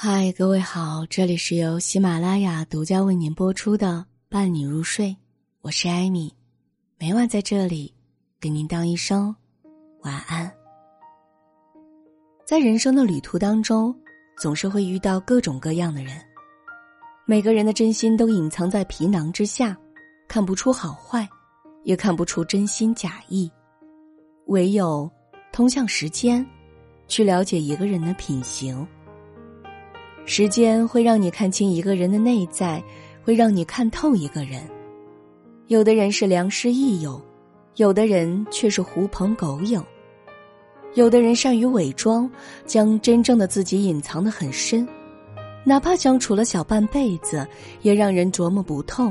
嗨，各位好，这里是由喜马拉雅独家为您播出的《伴你入睡》，我是艾米，每晚在这里给您道一声晚安。在人生的旅途当中，总是会遇到各种各样的人，每个人的真心都隐藏在皮囊之下，看不出好坏，也看不出真心假意，唯有通向时间，去了解一个人的品行。时间会让你看清一个人的内在，会让你看透一个人。有的人是良师益友，有的人却是狐朋狗友。有的人善于伪装，将真正的自己隐藏的很深，哪怕相处了小半辈子，也让人琢磨不透，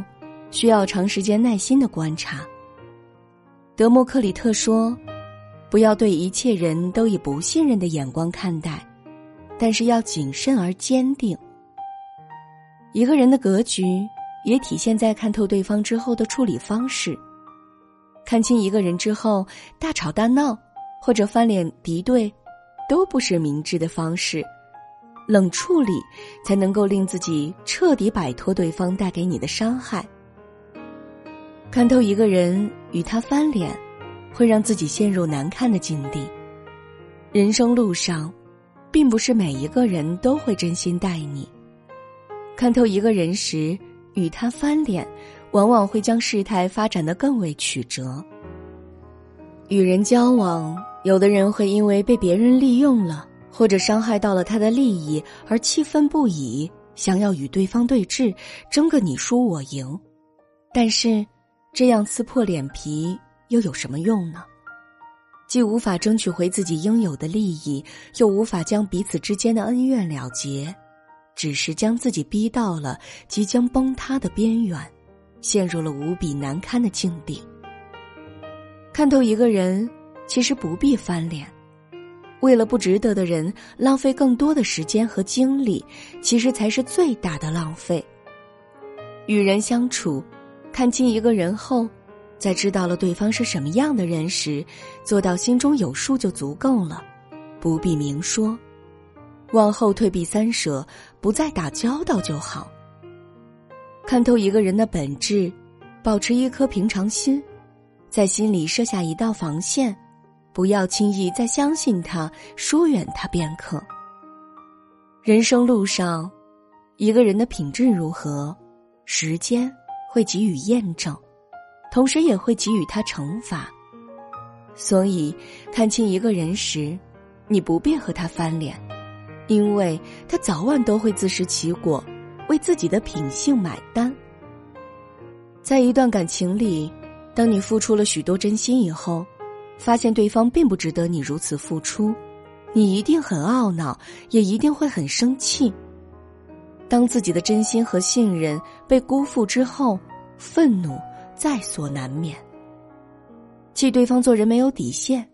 需要长时间耐心的观察。德谟克里特说：“不要对一切人都以不信任的眼光看待。”但是要谨慎而坚定。一个人的格局也体现在看透对方之后的处理方式。看清一个人之后，大吵大闹或者翻脸敌对，都不是明智的方式。冷处理才能够令自己彻底摆脱对方带给你的伤害。看透一个人与他翻脸，会让自己陷入难看的境地。人生路上。并不是每一个人都会真心待你。看透一个人时，与他翻脸，往往会将事态发展的更为曲折。与人交往，有的人会因为被别人利用了，或者伤害到了他的利益而气愤不已，想要与对方对峙，争个你输我赢。但是，这样撕破脸皮又有什么用呢？既无法争取回自己应有的利益，又无法将彼此之间的恩怨了结，只是将自己逼到了即将崩塌的边缘，陷入了无比难堪的境地。看透一个人，其实不必翻脸；为了不值得的人浪费更多的时间和精力，其实才是最大的浪费。与人相处，看清一个人后。在知道了对方是什么样的人时，做到心中有数就足够了，不必明说。往后退避三舍，不再打交道就好。看透一个人的本质，保持一颗平常心，在心里设下一道防线，不要轻易再相信他，疏远他便可。人生路上，一个人的品质如何，时间会给予验证。同时也会给予他惩罚，所以看清一个人时，你不必和他翻脸，因为他早晚都会自食其果，为自己的品性买单。在一段感情里，当你付出了许多真心以后，发现对方并不值得你如此付出，你一定很懊恼，也一定会很生气。当自己的真心和信任被辜负之后，愤怒。在所难免。气对方做人没有底线，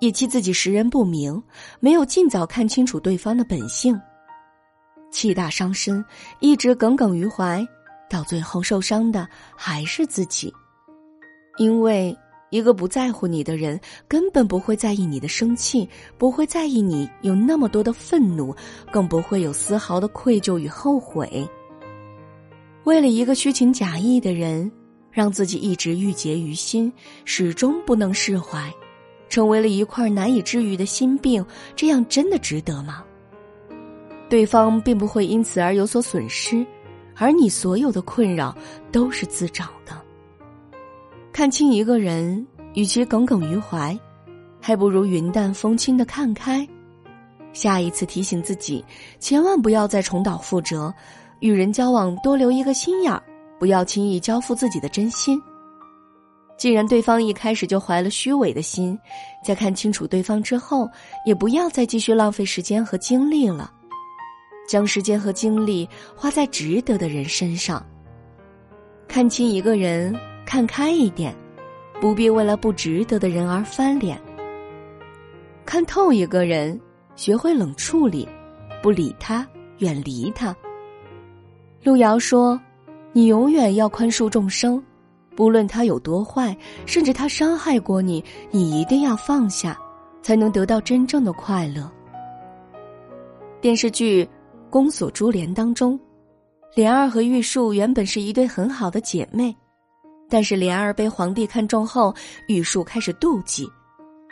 也气自己识人不明，没有尽早看清楚对方的本性。气大伤身，一直耿耿于怀，到最后受伤的还是自己。因为一个不在乎你的人，根本不会在意你的生气，不会在意你有那么多的愤怒，更不会有丝毫的愧疚与后悔。为了一个虚情假意的人。让自己一直郁结于心，始终不能释怀，成为了一块难以治愈的心病，这样真的值得吗？对方并不会因此而有所损失，而你所有的困扰都是自找的。看清一个人，与其耿耿于怀，还不如云淡风轻的看开。下一次提醒自己，千万不要再重蹈覆辙，与人交往多留一个心眼儿。不要轻易交付自己的真心。既然对方一开始就怀了虚伪的心，在看清楚对方之后，也不要再继续浪费时间和精力了，将时间和精力花在值得的人身上。看清一个人，看开一点，不必为了不值得的人而翻脸。看透一个人，学会冷处理，不理他，远离他。路遥说。你永远要宽恕众生，不论他有多坏，甚至他伤害过你，你一定要放下，才能得到真正的快乐。电视剧《宫锁珠帘》当中，莲儿和玉树原本是一对很好的姐妹，但是莲儿被皇帝看中后，玉树开始妒忌，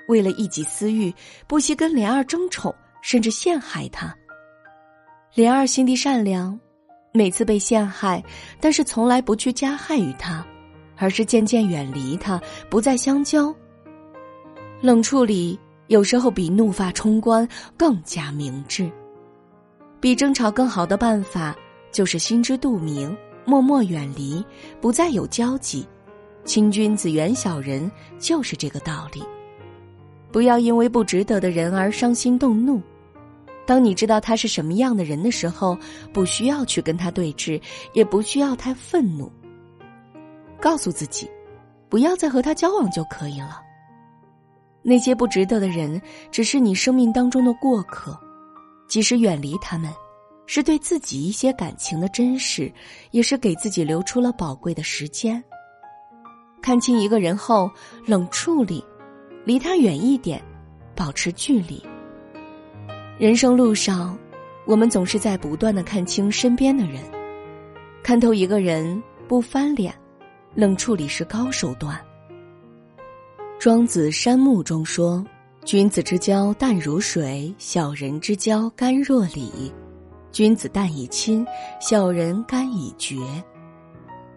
为了一己私欲，不惜跟莲儿争宠，甚至陷害她。莲儿心地善良，每次被陷害，但是从来不去加害于他，而是渐渐远离他，不再相交。冷处理有时候比怒发冲冠更加明智。比争吵更好的办法，就是心知肚明，默默远离，不再有交集。亲君子远小人，就是这个道理。不要因为不值得的人而伤心动怒。当你知道他是什么样的人的时候，不需要去跟他对峙，也不需要太愤怒。告诉自己，不要再和他交往就可以了。那些不值得的人，只是你生命当中的过客，即使远离他们，是对自己一些感情的珍视，也是给自己留出了宝贵的时间。看清一个人后，冷处理，离他远一点，保持距离。人生路上，我们总是在不断的看清身边的人，看透一个人不翻脸，冷处理是高手段。庄子《山木》中说：“君子之交淡如水，小人之交甘若醴。君子淡以亲，小人甘以绝。”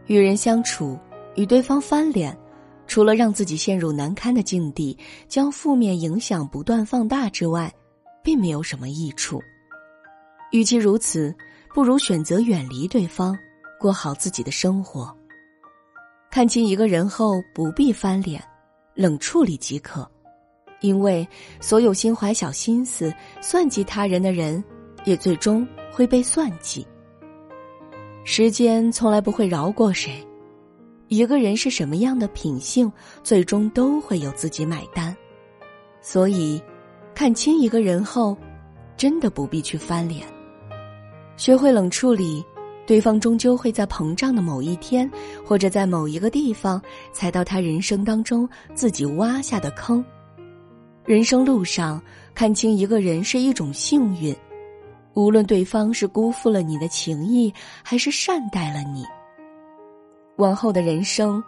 与人相处，与对方翻脸，除了让自己陷入难堪的境地，将负面影响不断放大之外，并没有什么益处，与其如此，不如选择远离对方，过好自己的生活。看清一个人后，不必翻脸，冷处理即可，因为所有心怀小心思、算计他人的人，也最终会被算计。时间从来不会饶过谁，一个人是什么样的品性，最终都会有自己买单，所以。看清一个人后，真的不必去翻脸。学会冷处理，对方终究会在膨胀的某一天，或者在某一个地方踩到他人生当中自己挖下的坑。人生路上，看清一个人是一种幸运，无论对方是辜负了你的情谊，还是善待了你。往后的人生，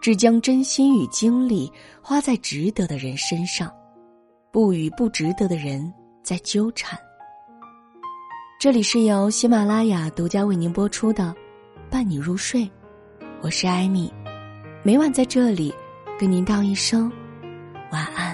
只将真心与精力花在值得的人身上。不与不值得的人在纠缠。这里是由喜马拉雅独家为您播出的《伴你入睡》，我是艾米，每晚在这里跟您道一声晚安。